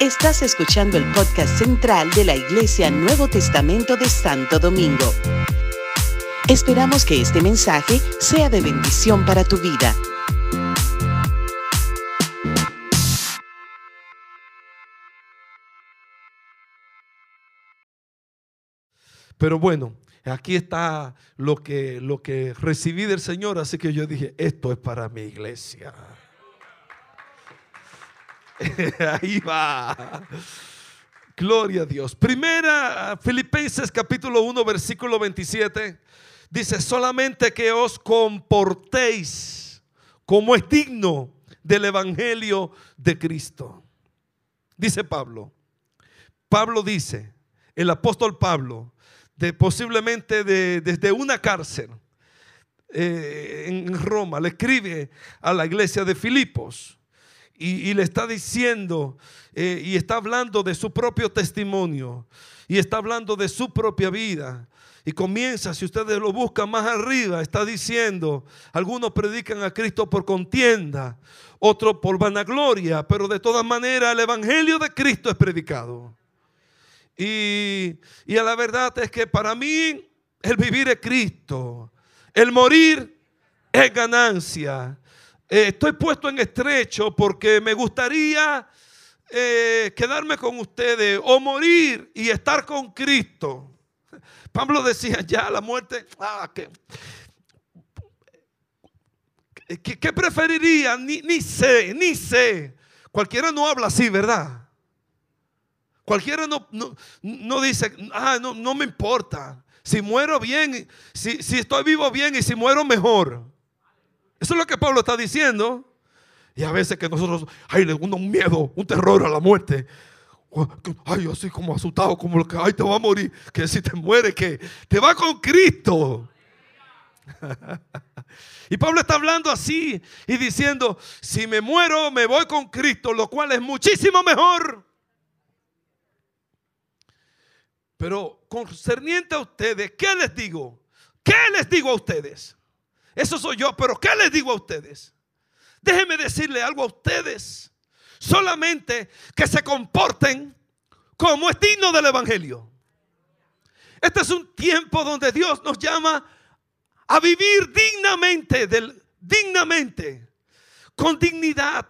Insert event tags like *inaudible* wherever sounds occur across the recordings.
Estás escuchando el podcast central de la Iglesia Nuevo Testamento de Santo Domingo. Esperamos que este mensaje sea de bendición para tu vida. Pero bueno, aquí está lo que, lo que recibí del Señor, así que yo dije, esto es para mi iglesia. *laughs* Ahí va. Gloria a Dios. Primera, Filipenses capítulo 1, versículo 27. Dice, solamente que os comportéis como es digno del Evangelio de Cristo. Dice Pablo. Pablo dice, el apóstol Pablo, de posiblemente desde una cárcel eh, en Roma, le escribe a la iglesia de Filipos y, le está diciendo eh, y está hablando de su propio testimonio y está hablando de su propia vida. Y comienza, si ustedes lo buscan más arriba, está diciendo, algunos predican a Cristo por contienda, otros por vanagloria, pero de todas maneras el Evangelio de Cristo es predicado. Y, y a la verdad es que para mí el vivir es Cristo, el morir es ganancia. Eh, estoy puesto en estrecho porque me gustaría eh, quedarme con ustedes o morir y estar con Cristo. Pablo decía ya la muerte, ah, ¿qué, qué, preferiría? Ni, ni sé, ni sé. Cualquiera no habla así, ¿verdad? Cualquiera no, no, dice, ah, no, no, me importa. Si muero bien, si, si estoy vivo bien y si muero mejor. Eso es lo que Pablo está diciendo. Y a veces que nosotros, hay un miedo, un terror a la muerte. Ay, yo como asustado, como que, ay, te va a morir. Que si te muere, que te va con Cristo. *laughs* y Pablo está hablando así y diciendo, si me muero, me voy con Cristo, lo cual es muchísimo mejor. Pero concerniente a ustedes, ¿qué les digo? ¿Qué les digo a ustedes? Eso soy yo, pero ¿qué les digo a ustedes? Déjenme decirle algo a ustedes. Solamente que se comporten como es digno del Evangelio. Este es un tiempo donde Dios nos llama a vivir dignamente, dignamente, con dignidad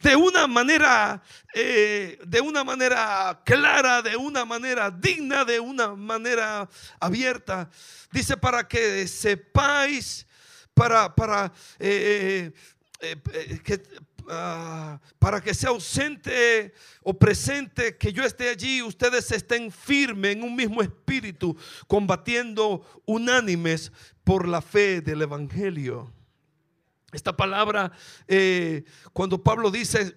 de una manera, eh, de una manera clara, de una manera digna, de una manera abierta. Dice para que sepáis, para, para eh, eh, que, ah, para que sea ausente o presente, que yo esté allí, ustedes estén firmes en un mismo espíritu, combatiendo unánimes por la fe del Evangelio. Esta palabra, eh, cuando Pablo dice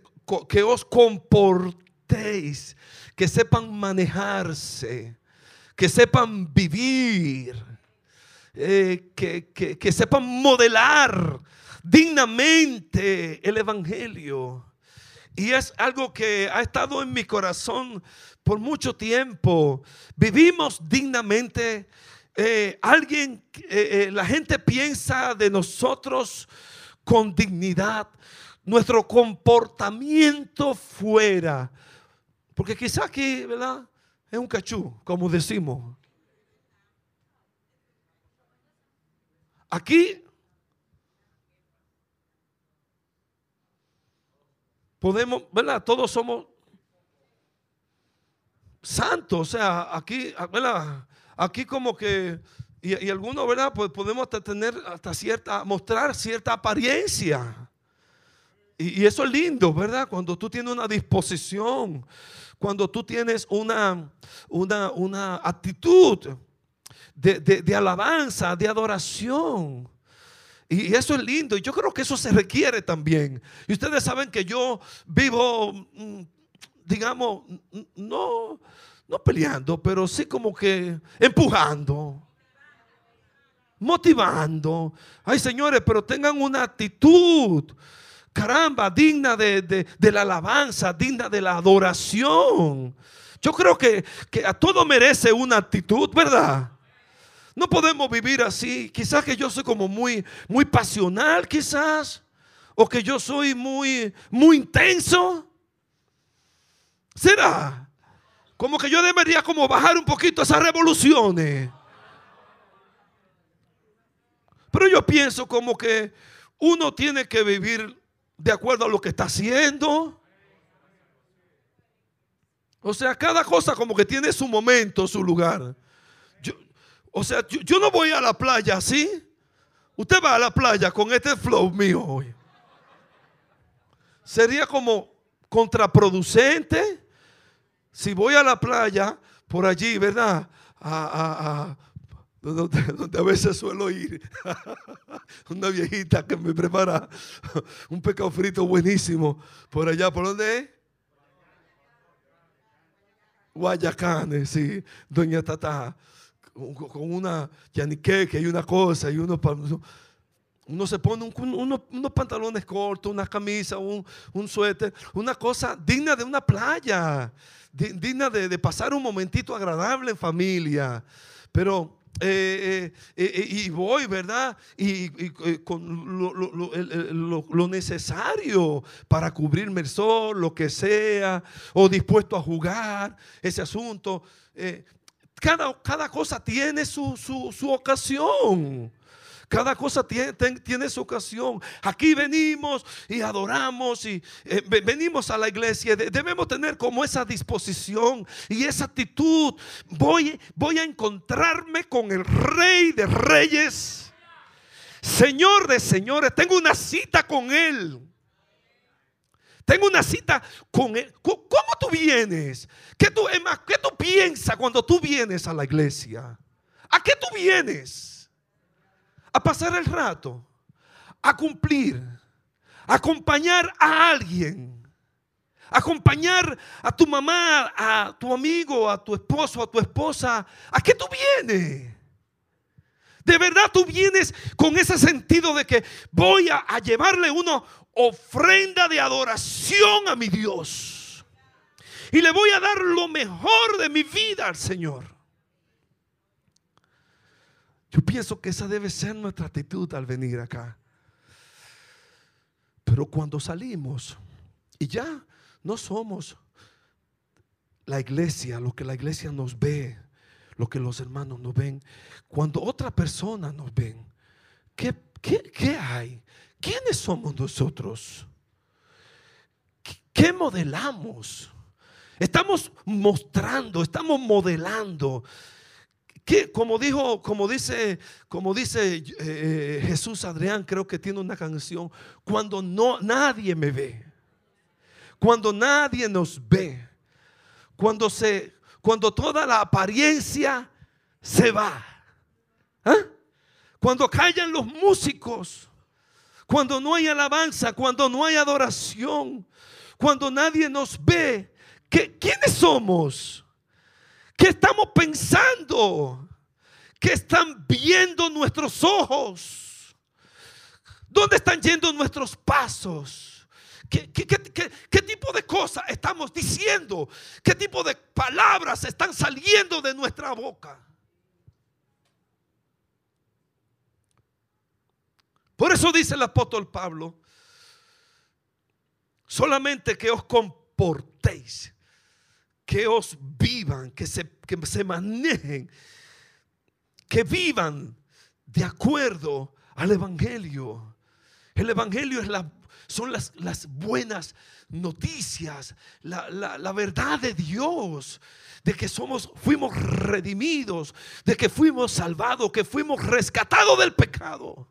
que os comportéis, que sepan manejarse, que sepan vivir, eh, que, que sepan modelar dignamente el Evangelio. Y es algo que ha estado en mi corazón por mucho tiempo. Vivimos dignamente. Eh, alguien, la gente piensa de nosotros con dignidad, nuestro comportamiento fuera. Porque quizás aquí, ¿verdad? Es un cachú, como decimos. Aquí podemos, ¿verdad? Todos somos santos, o sea, aquí, ¿verdad? Aquí como que y, algunos, ¿verdad? Pues podemos tener hasta cierta, mostrar cierta apariencia. Y, eso es lindo, ¿verdad? Cuando tú tienes una disposición, cuando tú tienes una, una, una actitud de, de, alabanza, de adoración. Y eso es lindo. Y yo creo que eso se requiere también. Y ustedes saben que yo vivo, mm, digamos, no, no peleando, pero sí como que empujando motivando. Ay, señores, pero tengan una actitud, caramba, digna de, la alabanza, digna de la adoración. Yo creo que, que a todo merece una actitud, ¿verdad? No podemos vivir así. Quizás que yo soy como muy, muy pasional, quizás. O que yo soy muy, muy intenso. ¿Será? Como que yo debería como bajar un poquito esas revoluciones. Pero yo pienso como que uno tiene que vivir de acuerdo a lo que está haciendo. O sea, cada cosa como que tiene su momento, su lugar. O sea, yo, no voy a la playa así. Usted va a la playa con este flow mío hoy. Sería como contraproducente si voy a la playa por allí, ¿verdad? A, donde, a veces suelo ir. *laughs* Una viejita que me prepara un pescado frito buenísimo. Por allá, ¿por dónde es? Guayacanes, sí. Doña Tata. Con una yaniqueque y una cosa y uno, uno se pone unos pantalones cortos, una camisa, un, suéter, una cosa digna de una playa, digna de, pasar un momentito agradable en familia. Pero eh, eh, eh, y voy, ¿verdad? Y, con lo, necesario para cubrirme el sol, lo que sea, o dispuesto a jugar ese asunto. Cada, cada, cosa tiene su, su ocasión. Cada cosa tiene, tiene, su ocasión. Aquí venimos y adoramos y eh, venimos a la iglesia. Debemos tener como esa disposición y esa actitud. Voy, voy a encontrarme con el rey de reyes. Señor de señores, tengo una cita con Él. Tengo una cita con Él. ¿Cómo tú vienes? ¿Qué tú, ¿qué tú piensas cuando tú vienes a la iglesia? ¿A qué tú vienes? a pasar el rato, a cumplir, a acompañar a alguien, acompañar a tu mamá, a tu amigo, a tu esposo, a tu esposa. ¿A qué tú vienes? De verdad tú vienes con ese sentido de que voy a, llevarle una ofrenda de adoración a mi Dios. Y le voy a dar lo mejor de mi vida al Señor. Yo pienso que esa debe ser nuestra actitud al venir acá. Pero cuando salimos y ya no somos la iglesia, lo que la iglesia nos ve, lo que los hermanos nos ven, cuando otra persona nos ven, ¿qué, qué, hay? ¿Quiénes somos nosotros? ¿Qué modelamos? Estamos mostrando, estamos modelando que como dijo, como dice, como dice eh, Jesús Adrián, creo que tiene una canción, cuando no nadie me ve, cuando nadie nos ve, cuando se, cuando toda la apariencia se va, ¿ah? cuando callan los músicos, cuando no hay alabanza, cuando no hay adoración, cuando nadie nos ve, ¿quiénes somos? ¿Qué estamos pensando? ¿Qué están viendo nuestros ojos? ¿Dónde están yendo nuestros pasos? ¿Qué, qué, tipo de cosas estamos diciendo? ¿Qué tipo de palabras están saliendo de nuestra boca? Por eso dice el apóstol Pablo, solamente que os comportéis que os vivan, que se, se manejen, que vivan de acuerdo al Evangelio. El Evangelio es la, son las, las buenas noticias, la, la, verdad de Dios, de que somos, fuimos redimidos, de que fuimos salvados, que fuimos rescatados del pecado,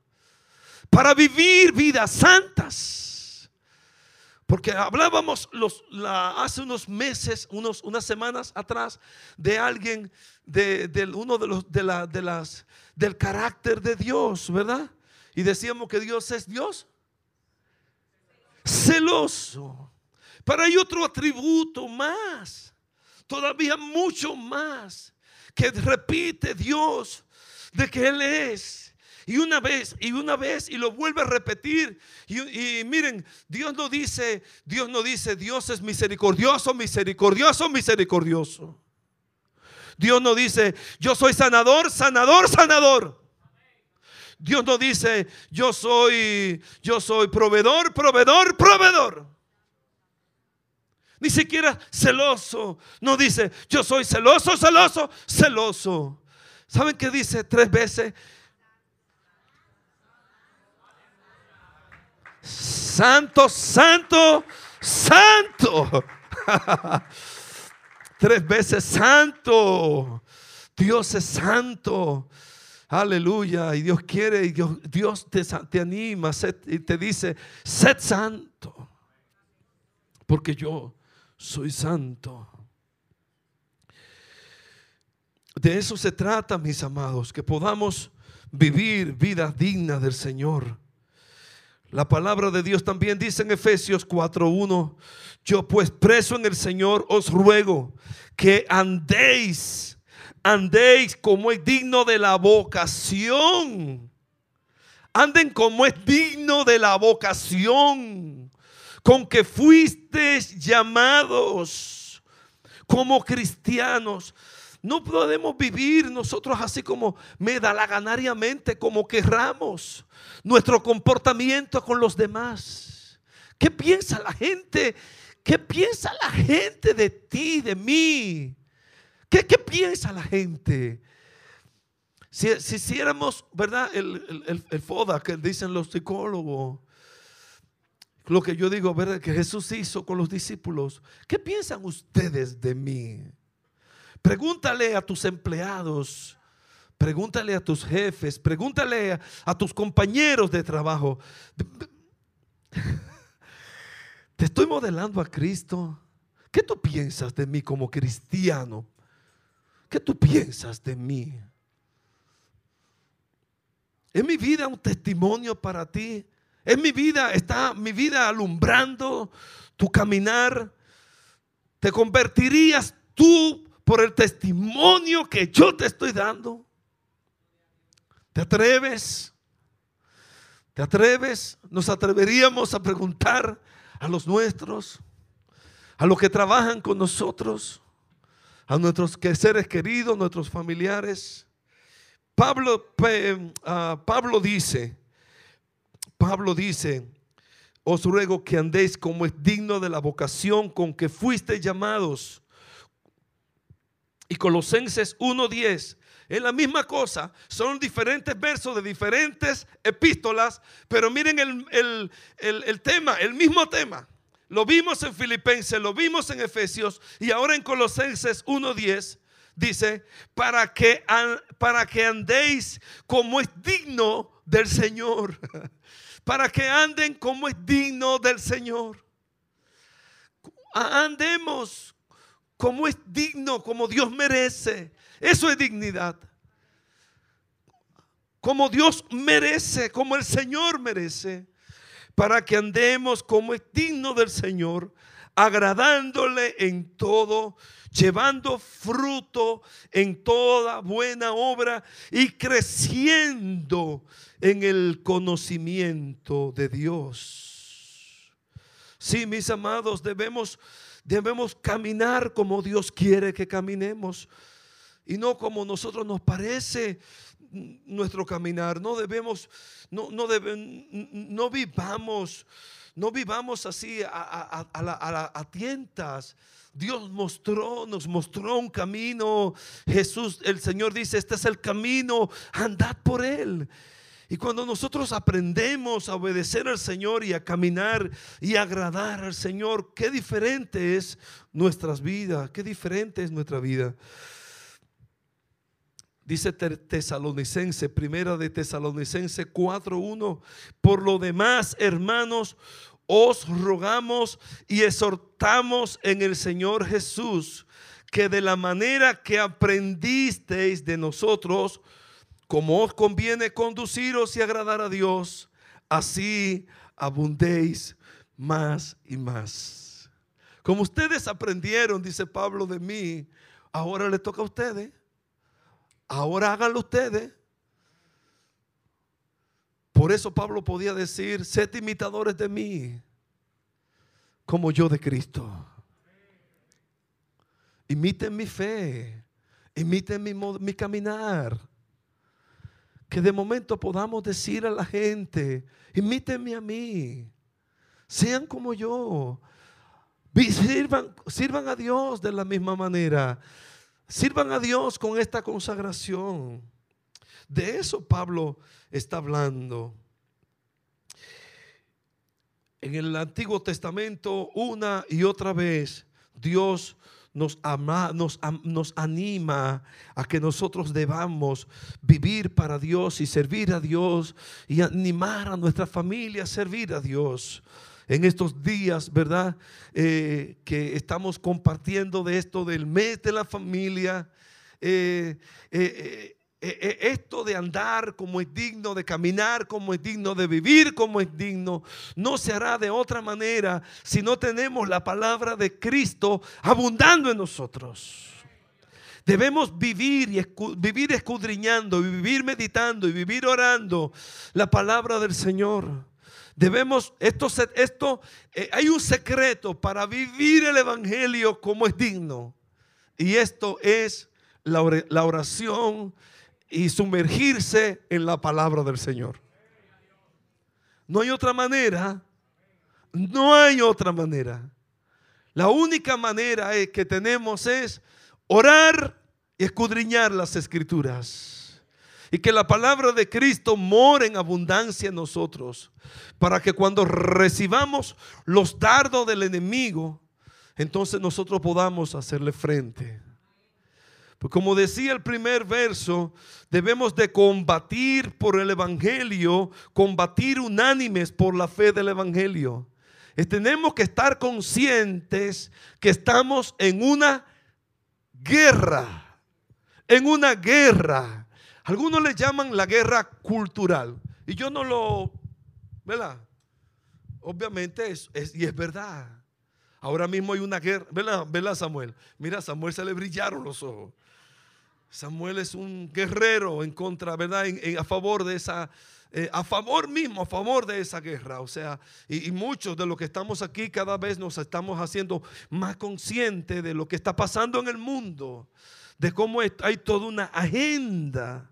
para vivir vidas santas. Porque hablábamos los, hace unos meses, unos, unas semanas atrás, de alguien, de, uno de los, de, la, de las, del carácter de Dios, ¿verdad? Y decíamos que Dios es Dios celoso. Pero hay otro atributo más, todavía mucho más, que repite Dios de que Él es y una vez, y una vez, y lo vuelve a repetir. Y, miren, Dios no dice, Dios no dice, Dios es misericordioso, misericordioso, misericordioso. Dios no dice, yo soy sanador, sanador, sanador. Dios no dice, yo soy, yo soy proveedor, proveedor, proveedor. Ni siquiera celoso. No dice, yo soy celoso, celoso, celoso. ¿Saben qué dice tres veces? Santo, santo, santo. *laughs* tres veces santo. Dios es santo. Aleluya. Y Dios quiere, y Dios, te, anima y te dice, sed santo. Porque yo soy santo. De eso se trata, mis amados, que podamos vivir vida digna del Señor. La palabra de Dios también dice en Efesios 4:1, yo pues preso en el Señor os ruego que andéis, andéis como es digno de la vocación. Anden como es digno de la vocación con que fuisteis llamados como cristianos. No podemos vivir nosotros así como medalaganariamente, como querramos. Nuestro comportamiento con los demás. ¿Qué piensa la gente? ¿Qué piensa la gente de ti, de mí? ¿Qué, piensa la gente? Si, hiciéramos, ¿verdad? El, el FODA que dicen los psicólogos, lo que yo digo, ¿verdad? Que Jesús hizo con los discípulos. ¿Qué piensan ustedes de mí? Pregúntale a tus empleados, pregúntale a tus jefes, pregúntale a, tus compañeros de trabajo. *laughs* Te estoy modelando a Cristo. ¿Qué tú piensas de mí como cristiano? ¿Qué tú piensas de mí? ¿Es mi vida un testimonio para ti? ¿Es mi vida, está mi vida alumbrando tu caminar? ¿Te convertirías tú por el testimonio que yo te estoy dando? ¿Te atreves? ¿Te atreves? ¿Nos atreveríamos a preguntar a los nuestros, a los que trabajan con nosotros, a nuestros seres queridos, nuestros familiares? Pablo, ah, Pablo dice, Pablo dice, os ruego que andéis como es digno de la vocación con que fuiste llamados y Colosenses 1.10 es la misma cosa, son diferentes versos de diferentes epístolas, pero miren el, el, tema, el mismo tema. Lo vimos en Filipenses, lo vimos en Efesios y ahora en Colosenses 1.10 dice, para que, para que andéis como es digno del Señor, *laughs* para que anden como es digno del Señor. Andemos como es digno, como Dios merece. Eso es dignidad. Como Dios merece, como el Señor merece, para que andemos como es digno del Señor, agradándole en todo, llevando fruto en toda buena obra y creciendo en el conocimiento de Dios. Sí, mis amados, debemos Debemos caminar como Dios quiere que caminemos y no como nosotros nos parece nuestro caminar. No debemos, no, no, no vivamos, no vivamos así a, a, tientas. Dios mostró, nos mostró un camino. Jesús, el Señor dice, este es el camino, andad por él. Y cuando nosotros aprendemos a obedecer al Señor y a caminar y agradar al Señor, qué diferente es nuestras vidas, qué diferente es nuestra vida. Dice Tesalonicense, primera de Tesalonicense 4.1, por lo demás, hermanos, os rogamos y exhortamos en el Señor Jesús que de la manera que aprendisteis de nosotros, como os conviene conduciros y agradar a Dios, así abundéis más y más. Como ustedes aprendieron, dice Pablo de mí, ahora le toca a ustedes. Ahora háganlo ustedes. Por eso Pablo podía decir, sed imitadores de mí, como yo de Cristo. Imiten mi fe, imiten mi, mi caminar que de momento podamos decir a la gente, imítenme a mí, sean como yo. Sirvan, sirvan a Dios de la misma manera. Sirvan a Dios con esta consagración. De eso Pablo está hablando. En el Antiguo Testamento, una y otra vez, Dios nos, ama, nos, nos, anima a que nosotros debamos vivir para Dios y servir a Dios y animar a nuestra familia a servir a Dios. En estos días, ¿verdad? Eh, que estamos compartiendo de esto del mes de la familia. Eh, eh, esto de andar como es digno, de caminar como es digno, de vivir como es digno, no se hará de otra manera si no tenemos la palabra de Cristo abundando en nosotros. Debemos vivir y vivir escudriñando, y vivir meditando y vivir orando la palabra del Señor. Debemos, esto, esto eh, hay un secreto para vivir el Evangelio como es digno. Y esto es la oración y sumergirse en la palabra del Señor. No hay otra manera. No hay otra manera. La única manera que tenemos es orar y escudriñar las escrituras. Y que la palabra de Cristo more en abundancia en nosotros. Para que cuando recibamos los dardos del enemigo, entonces nosotros podamos hacerle frente. Pues como decía el primer verso, debemos de combatir por el Evangelio, combatir unánimes por la fe del Evangelio. tenemos que estar conscientes que estamos en una guerra, en una guerra. Algunos le llaman la guerra cultural. Y yo no lo, ¿verdad? Obviamente es, y es verdad. Ahora mismo hay una guerra, ¿verdad? ¿verdad Samuel? Mira, Samuel se le brillaron los ojos. Samuel es un guerrero en contra, ¿verdad? a favor de esa, eh, a favor mismo, a favor de esa guerra. O sea, y, muchos de los que estamos aquí cada vez nos estamos haciendo más conscientes de lo que está pasando en el mundo, de cómo hay toda una agenda.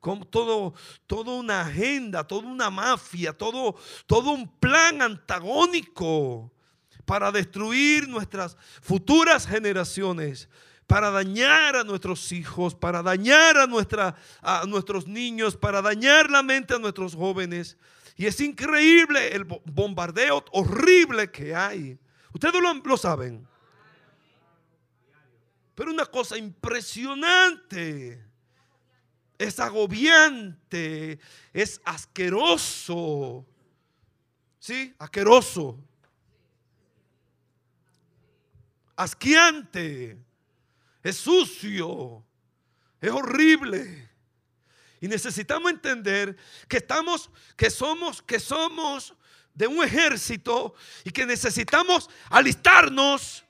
Como todo, toda una agenda, toda una mafia, todo, todo un plan antagónico para destruir nuestras futuras generaciones para dañar a nuestros hijos, para dañar a, nuestra, a nuestros niños, para dañar la mente a nuestros jóvenes. Y es increíble el bombardeo horrible que hay. Ustedes lo, lo saben. Pero una cosa impresionante. Es agobiante. Es asqueroso. ¿Sí? Asqueroso. Asquiante es sucio, es horrible. Y necesitamos entender que estamos, que somos, que somos de un ejército y que necesitamos alistarnos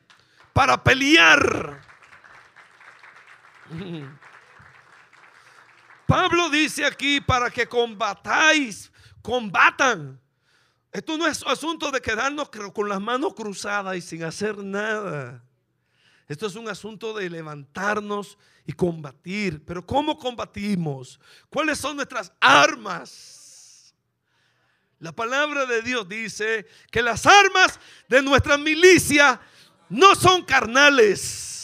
para pelear. *laughs* Pablo dice aquí para que combatáis, combatan. Esto no es asunto de quedarnos con las manos cruzadas y sin hacer nada. Esto es un asunto de levantarnos y combatir. Pero ¿cómo combatimos? ¿Cuáles son nuestras armas? La palabra de Dios dice que las armas de nuestra milicia no son carnales,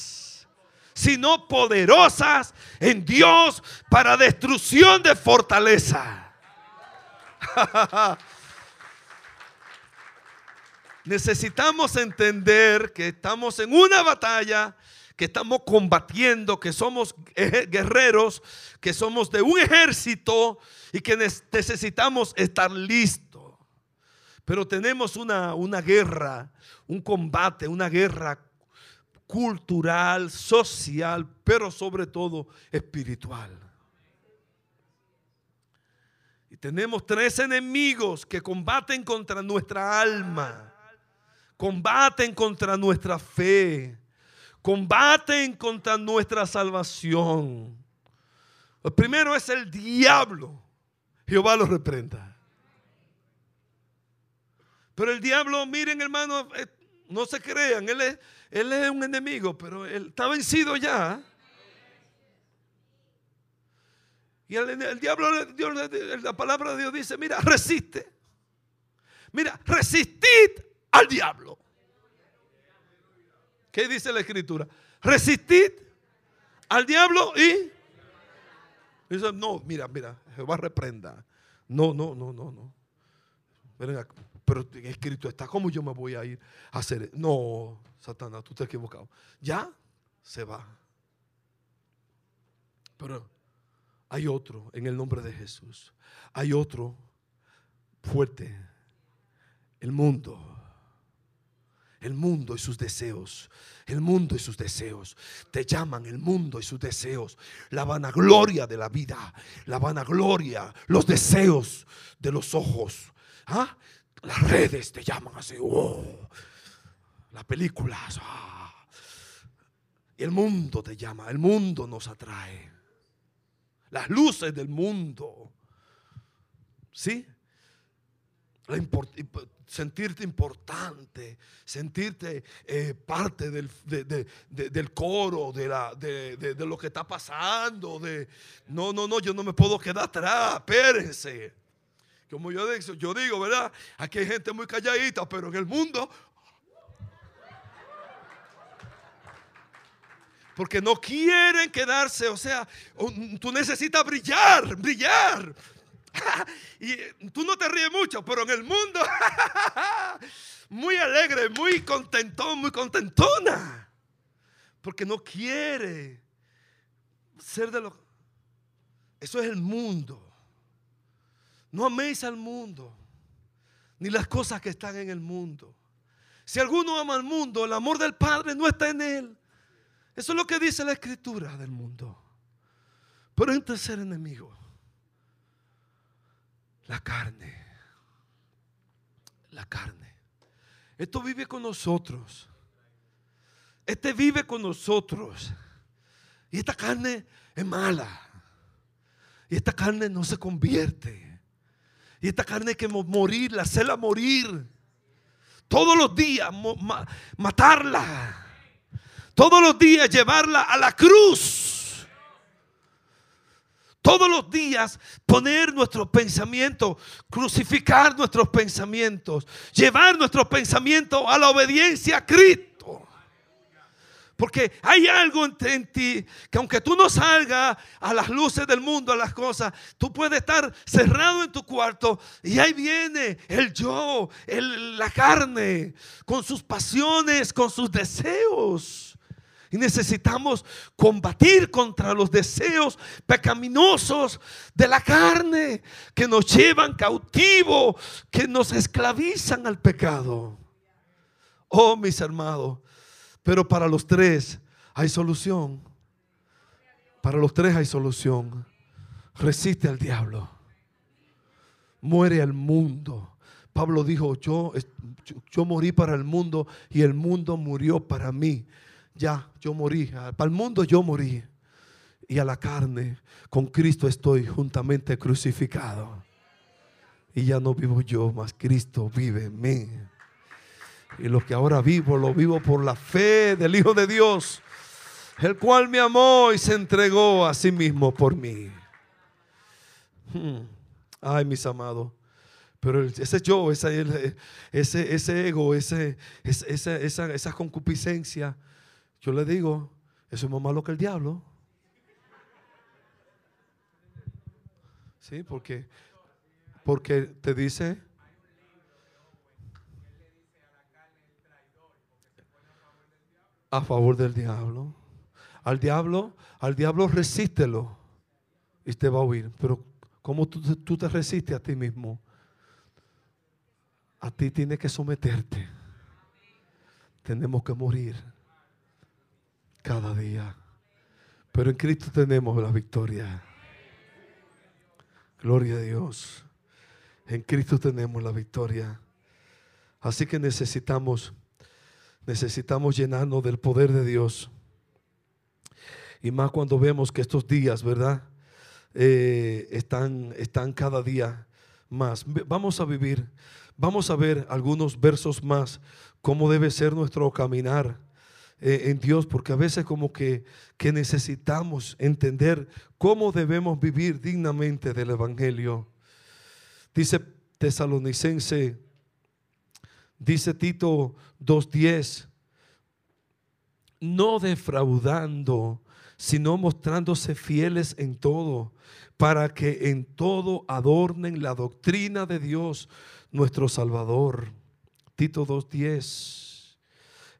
sino poderosas en Dios para destrucción de fortaleza. *laughs* necesitamos entender que estamos en una batalla, que estamos combatiendo, que somos guerreros, que somos de un ejército y que necesitamos estar listos. Pero tenemos una, una guerra, un combate, una guerra cultural, social, pero sobre todo espiritual. Y tenemos tres enemigos que combaten contra nuestra alma combaten contra nuestra fe, combaten contra nuestra salvación. El primero es el diablo. Jehová lo reprenda. Pero el diablo, miren hermano, eh, no se crean, él es, él es un enemigo, pero él está vencido ya. Y el, diablo, la palabra de Dios dice, mira, resiste. Mira, resistid al diablo. ¿Qué dice la escritura? Resistid al diablo y... Dice, no, mira, mira, Jehová reprenda. No, no, no, no, no. Pero escrito está, ¿cómo yo me voy a ir a hacer? No, Satanás, tú te has equivocado. Ya se va. Pero hay otro en el nombre de Jesús. Hay otro fuerte. El mundo. El mundo y sus deseos. El mundo y sus deseos. Te llaman el mundo y sus deseos. La vanagloria de la vida. La vanagloria. Los deseos de los ojos. ¿Ah? Las redes te llaman así. Oh. Las películas. Ah. Y el mundo te llama. El mundo nos atrae las luces del mundo. ¿Sí? sentirte importante, sentirte eh, parte del, del, coro, de, la, de, lo que está pasando. De, no, no, no, yo no me puedo quedar atrás, espérense. Como yo digo, yo digo, ¿verdad? Aquí hay gente muy calladita, pero en el mundo Porque no quieren quedarse, o sea, tú necesitas brillar, brillar. *laughs* y tú no te ríes mucho, pero en el mundo, *laughs* muy alegre, muy contentón, muy contentona. Porque no quiere ser de lo... Eso es el mundo. No améis al mundo, ni las cosas que están en el mundo. Si alguno ama al mundo, el amor del Padre no está en él. Eso es lo que dice la escritura del mundo. Pero hay un tercer enemigo. La carne. La carne. Esto vive con nosotros. Este vive con nosotros. Y esta carne es mala. Y esta carne no se convierte. Y esta carne hay que morirla, hacerla morir. Todos los días, matarla todos los días llevarla a la cruz. Todos los días poner nuestros pensamientos, crucificar nuestros pensamientos, llevar nuestros pensamientos a la obediencia a Cristo. Porque hay algo en, ti que aunque tú no salgas a las luces del mundo, a las cosas, tú puedes estar cerrado en tu cuarto y ahí viene el yo, la carne, con sus pasiones, con sus deseos. Y necesitamos combatir contra los deseos pecaminosos de la carne que nos llevan cautivo, que nos esclavizan al pecado. Oh, mis hermanos, pero para los tres hay solución. Para los tres hay solución. Resiste al diablo. Muere al mundo. Pablo dijo, yo, yo, morí para el mundo y el mundo murió para mí ya, yo morí. Para el mundo yo morí. Y a la carne, con Cristo estoy juntamente crucificado. Y ya no vivo yo, mas Cristo vive en mí. Y lo que ahora vivo, lo vivo por la fe del Hijo de Dios, el cual me amó y se entregó a sí mismo por mí. Hmm. Ay, mis amados. Pero ese yo, ese, ese, ese ego, ese, esa, esa, concupiscencia, yo le digo, eso es más malo que el diablo. Sí, porque, porque te dice... A favor del diablo. Al diablo, al diablo resístelo y te va a oír. Pero ¿cómo tú te resistes a ti mismo? A ti tienes que someterte. Tenemos que morir cada día. Pero en Cristo tenemos la victoria. Gloria a Dios. En Cristo tenemos la victoria. Así que necesitamos, necesitamos llenarnos del poder de Dios. Y más cuando vemos que estos días, ¿verdad? Eh, están, están cada día más. Vamos a vivir, vamos a ver algunos versos más, cómo debe ser nuestro caminar eh, en Dios, porque a veces como que, que necesitamos entender cómo debemos vivir dignamente del Evangelio. Dice Tesalonicense, dice Tito 2.10, no defraudando, sino mostrándose fieles en todo, para que en todo adornen la doctrina de Dios, nuestro Salvador. Tito 2.10.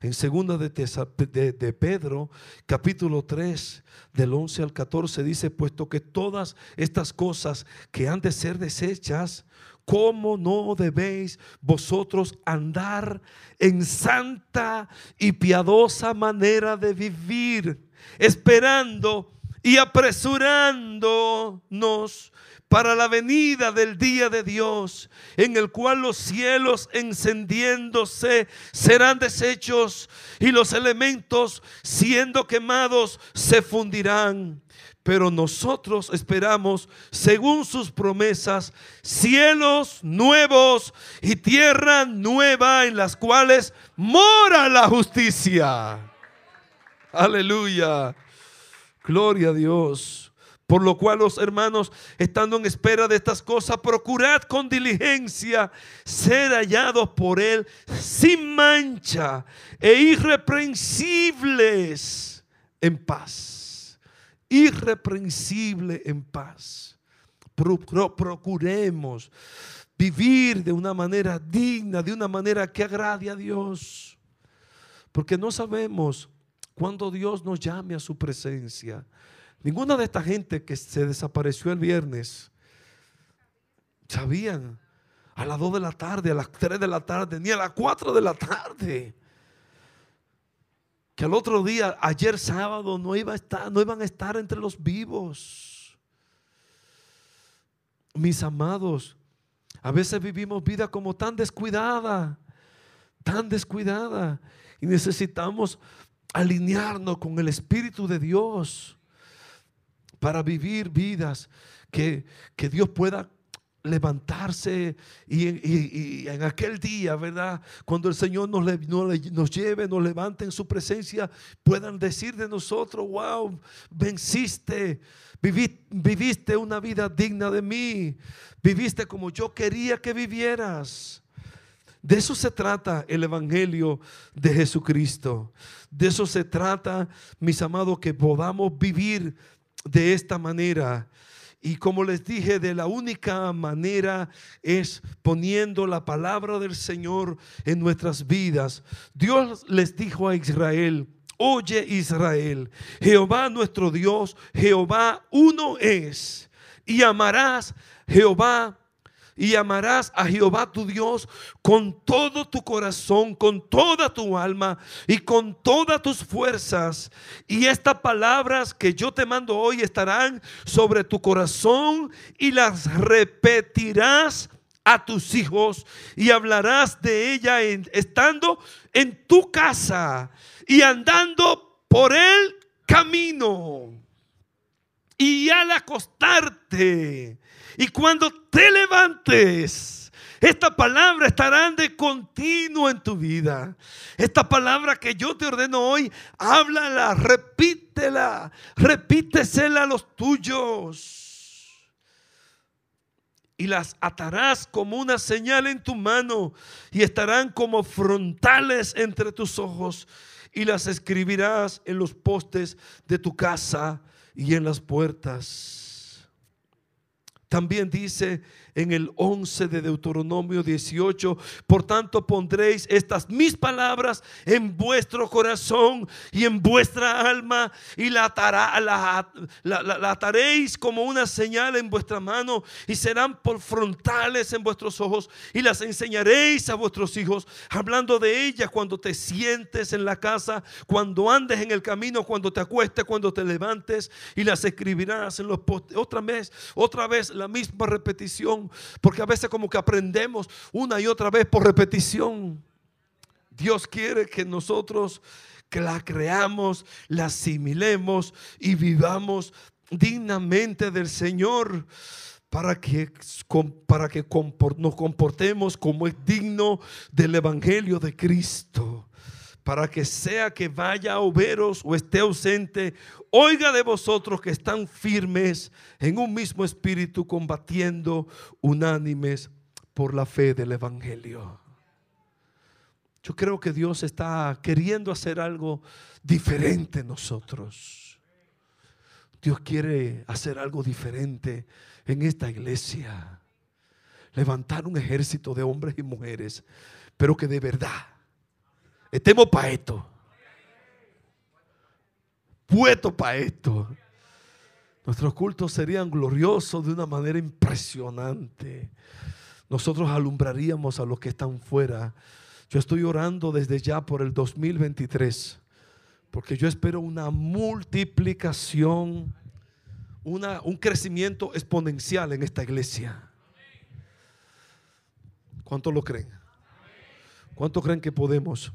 En segunda de, Pedro, capítulo 3, del 11 al 14, dice, puesto que todas estas cosas que han de ser desechas, ¿cómo no debéis vosotros andar en santa y piadosa manera de vivir, esperando y apresurándonos para la venida del día de Dios, en el cual los cielos encendiéndose serán deshechos y los elementos siendo quemados se fundirán. Pero nosotros esperamos, según sus promesas, cielos nuevos y tierra nueva en las cuales mora la justicia. Aleluya. Gloria a Dios. Por lo cual los hermanos, estando en espera de estas cosas, procurad con diligencia ser hallados por Él sin mancha e irreprensibles en paz. Irreprensible en paz. Procuremos vivir de una manera digna, de una manera que agrade a Dios. Porque no sabemos cuándo Dios nos llame a su presencia. Ninguna de esta gente que se desapareció el viernes sabían a las 2 de la tarde, a las 3 de la tarde, ni a las 4 de la tarde. Que al otro día, ayer sábado, no, iba no iban a estar entre los vivos. Mis amados, a veces vivimos vida como tan descuidada, tan descuidada. Y necesitamos alinearnos con el Espíritu de Dios para vivir vidas que, Dios pueda levantarse y, en aquel día, ¿verdad? Cuando el Señor nos, nos, lleve, nos levante en su presencia, puedan decir de nosotros, wow, venciste, viviste una vida digna de mí, viviste como yo quería que vivieras. De eso se trata el Evangelio de Jesucristo. De eso se trata, mis amados, que podamos vivir de esta manera. Y como les dije, de la única manera es poniendo la palabra del Señor en nuestras vidas. Dios les dijo a Israel, oye Israel, Jehová nuestro Dios, Jehová uno es. Y amarás Jehová y amarás a Jehová tu Dios con todo tu corazón, con toda tu alma y con todas tus fuerzas. Y estas palabras que yo te mando hoy estarán sobre tu corazón y las repetirás a tus hijos y hablarás de ella estando en tu casa y andando por el camino y al acostarte y cuando te levantes, esta palabra estarán de continuo en tu vida. Esta palabra que yo te ordeno hoy, háblala, repítela, repítesela a los tuyos. Y las atarás como una señal en tu mano y estarán como frontales entre tus ojos y las escribirás en los postes de tu casa y en las puertas. También dice en el 11 de Deuteronomio 18, por tanto pondréis estas mis palabras en vuestro corazón y en vuestra alma y la, la, ataréis como una señal en vuestra mano y serán por frontales en vuestros ojos y las enseñaréis a vuestros hijos, hablando de ellas cuando te sientes en la casa, cuando andes en el camino, cuando te acuestes, cuando te levantes y las escribirás en los postes. Otra vez, otra vez la misma repetición, porque a veces como que aprendemos una y otra vez por repetición. Dios quiere que nosotros que la creamos, la asimilemos y vivamos dignamente del Señor para que, para que nos comportemos como es digno del Evangelio de Cristo para que sea que vaya a veros o esté ausente, oiga de vosotros que están firmes en un mismo espíritu, combatiendo unánimes por la fe del Evangelio. Yo creo que Dios está queriendo hacer algo diferente en nosotros. Dios quiere hacer algo diferente en esta iglesia. Levantar un ejército de hombres y mujeres, pero que de verdad estemos para esto. Puesto para esto. Nuestros cultos serían gloriosos de una manera impresionante. Nosotros alumbraríamos a los que están fuera. Yo estoy orando desde ya por el 2023, porque yo espero una multiplicación, una, un crecimiento exponencial en esta iglesia. ¿Cuánto lo creen? ¿Cuánto creen que podemos?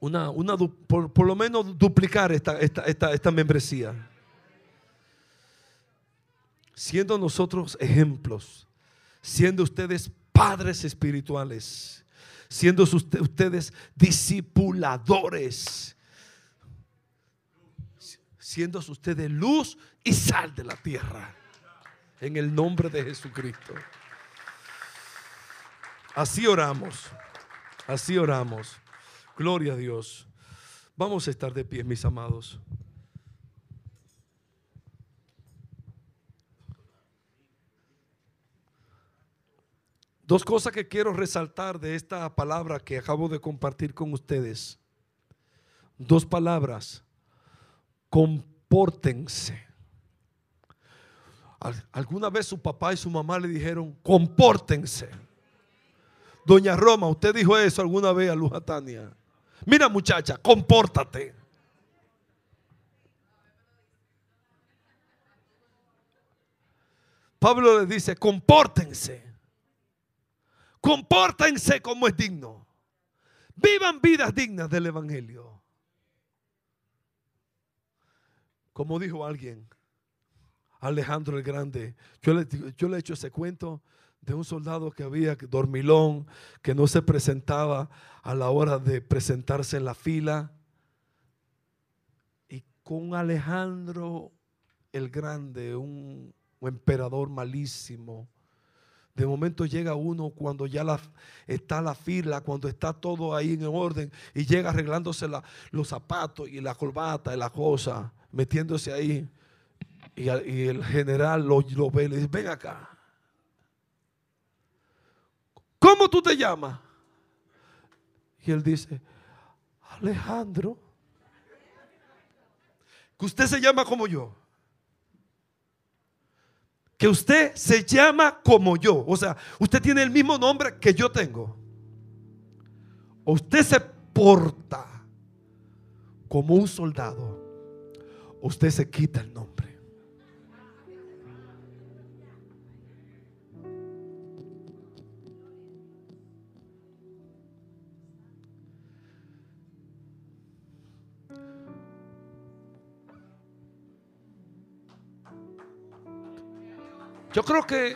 Una, una, por, por lo menos duplicar esta, esta, esta, esta membresía siendo nosotros ejemplos, siendo ustedes padres espirituales, siendo ustedes discipuladores, siendo ustedes luz y sal de la tierra, en el nombre de Jesucristo. Así oramos, así oramos. Gloria a Dios. Vamos a estar de pie, mis amados. Dos cosas que quiero resaltar de esta palabra que acabo de compartir con ustedes. Dos palabras. Compórtense. Alguna vez su papá y su mamá le dijeron, compórtense. Doña Roma, usted dijo eso alguna vez a Luz Tania. Mira muchacha, compórtate. Pablo le dice, compórtense. Compórtense como es digno. Vivan vidas dignas del Evangelio. Como dijo alguien, Alejandro el Grande, yo le, yo le he hecho ese cuento de un soldado que había dormilón, que no se presentaba a la hora de presentarse en la fila. Y con Alejandro el Grande, un emperador malísimo, de momento llega uno cuando ya la, está la fila, cuando está todo ahí en orden y llega arreglándose los zapatos y la corbata y la cosa, metiéndose ahí. Y, el general lo, lo, ve y le dice, ven acá. ¿Cómo tú te llamas? Y él dice, Alejandro. Que usted se llama como yo que usted se llama como yo. O sea, usted tiene el mismo nombre que yo tengo. usted se porta como un soldado. usted se quita el nombre. Yo creo que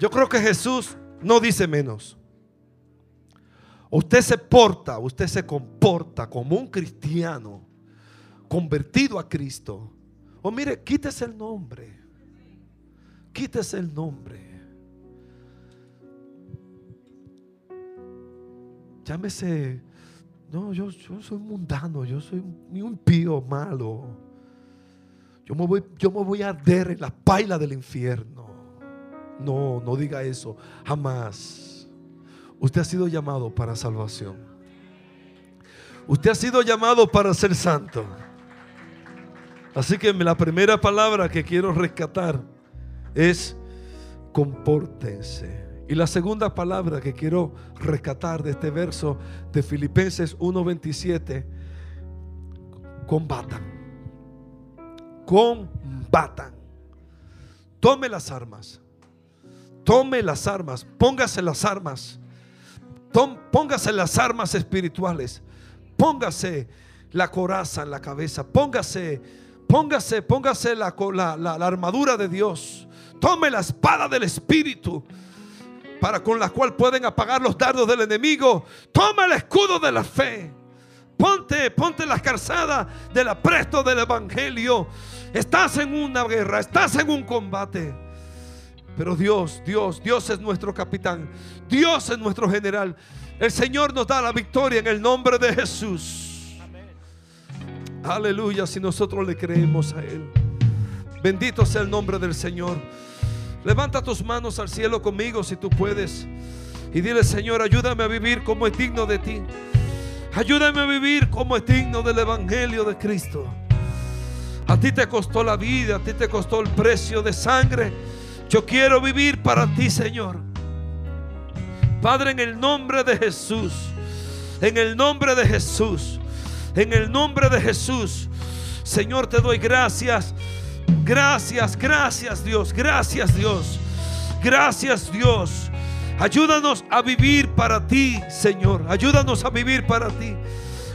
yo creo que Jesús no dice menos. Usted se porta, usted se comporta como un cristiano convertido a Cristo. O mire, quítese el nombre. Quítese el nombre. Llámese. No, yo, yo soy mundano, yo soy un impío malo. Yo me voy, yo me voy a arder en la paila del infierno. No, no diga eso. Jamás. Usted ha sido llamado para salvación. Usted ha sido llamado para ser santo. Así que la primera palabra que quiero rescatar es compórtense. Y la segunda palabra que quiero rescatar de este verso de Filipenses 1:27, combatan combatan. Tome las armas. Tome las armas. Póngase las armas. póngase las armas espirituales. Póngase la coraza en la cabeza. Póngase, póngase, póngase la, la, la armadura de Dios. Tome la espada del Espíritu para con la cual pueden apagar los dardos del enemigo. Toma el escudo de la fe. Ponte, ponte las calzadas del apresto del evangelio. Estás en una guerra, estás en un combate. Pero Dios, Dios, Dios es nuestro capitán. Dios es nuestro general. El Señor nos da la victoria en el nombre de Jesús. Aleluya, si nosotros le creemos a Él. Bendito sea el nombre del Señor. Levanta tus manos al cielo conmigo si tú puedes. Y dile, Señor, ayúdame a vivir como es digno de ti. Ayúdame a vivir como es digno del Evangelio de Cristo. A ti te costó la vida, a ti te costó el precio de sangre. Yo quiero vivir para ti, Señor. Padre, en el nombre de Jesús, en el nombre de Jesús, en el nombre de Jesús, Señor, te doy gracias. Gracias, gracias Dios, gracias Dios, gracias Dios. Ayúdanos a vivir para ti, Señor. Ayúdanos a vivir para ti.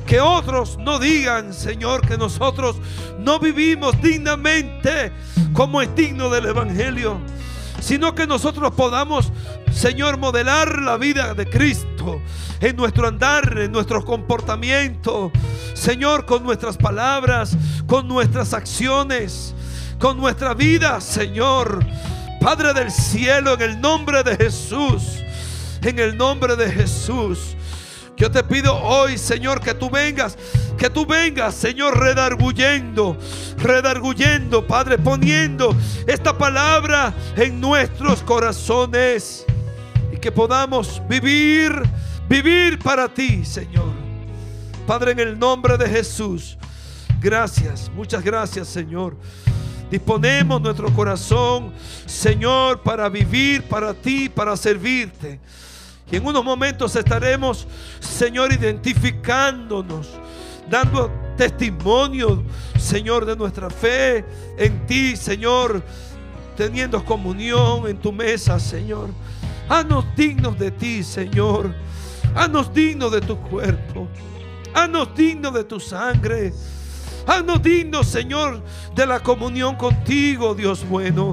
Que otros no digan, Señor, que nosotros no vivimos dignamente como es digno del Evangelio, sino que nosotros podamos, Señor, modelar la vida de Cristo en nuestro andar, en nuestro comportamiento, Señor, con nuestras palabras, con nuestras acciones, con nuestra vida, Señor. Padre del cielo, en el nombre de Jesús, en el nombre de Jesús. Yo te pido hoy, Señor, que tú vengas, que tú vengas, Señor, redarguyendo, redarguyendo, Padre, poniendo esta palabra en nuestros corazones y que podamos vivir, vivir para ti, Señor. Padre, en el nombre de Jesús, gracias, muchas gracias, Señor. Disponemos nuestro corazón, Señor, para vivir para ti, para servirte. Y en unos momentos estaremos, Señor, identificándonos, dando testimonio, Señor, de nuestra fe en ti, Señor, teniendo comunión en tu mesa, Señor. Haznos dignos de ti, Señor. Haznos dignos de tu cuerpo. Haznos dignos de tu sangre. Haznos dignos, Señor, de la comunión contigo, Dios bueno.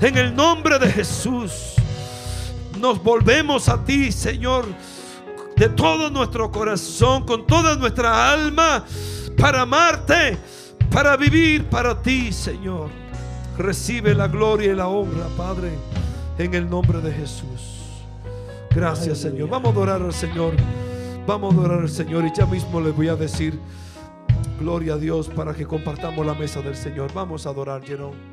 En el nombre de Jesús, nos volvemos a ti, Señor, de todo nuestro corazón, con toda nuestra alma, para amarte, para vivir para ti, Señor. Recibe la gloria y la honra, Padre, en el nombre de Jesús. Gracias, Señor. Vamos a adorar al Señor. Vamos a adorar al Señor y ya mismo les voy a decir. Gloria a Dios para que compartamos la mesa del Señor. Vamos a adorar, Jerón.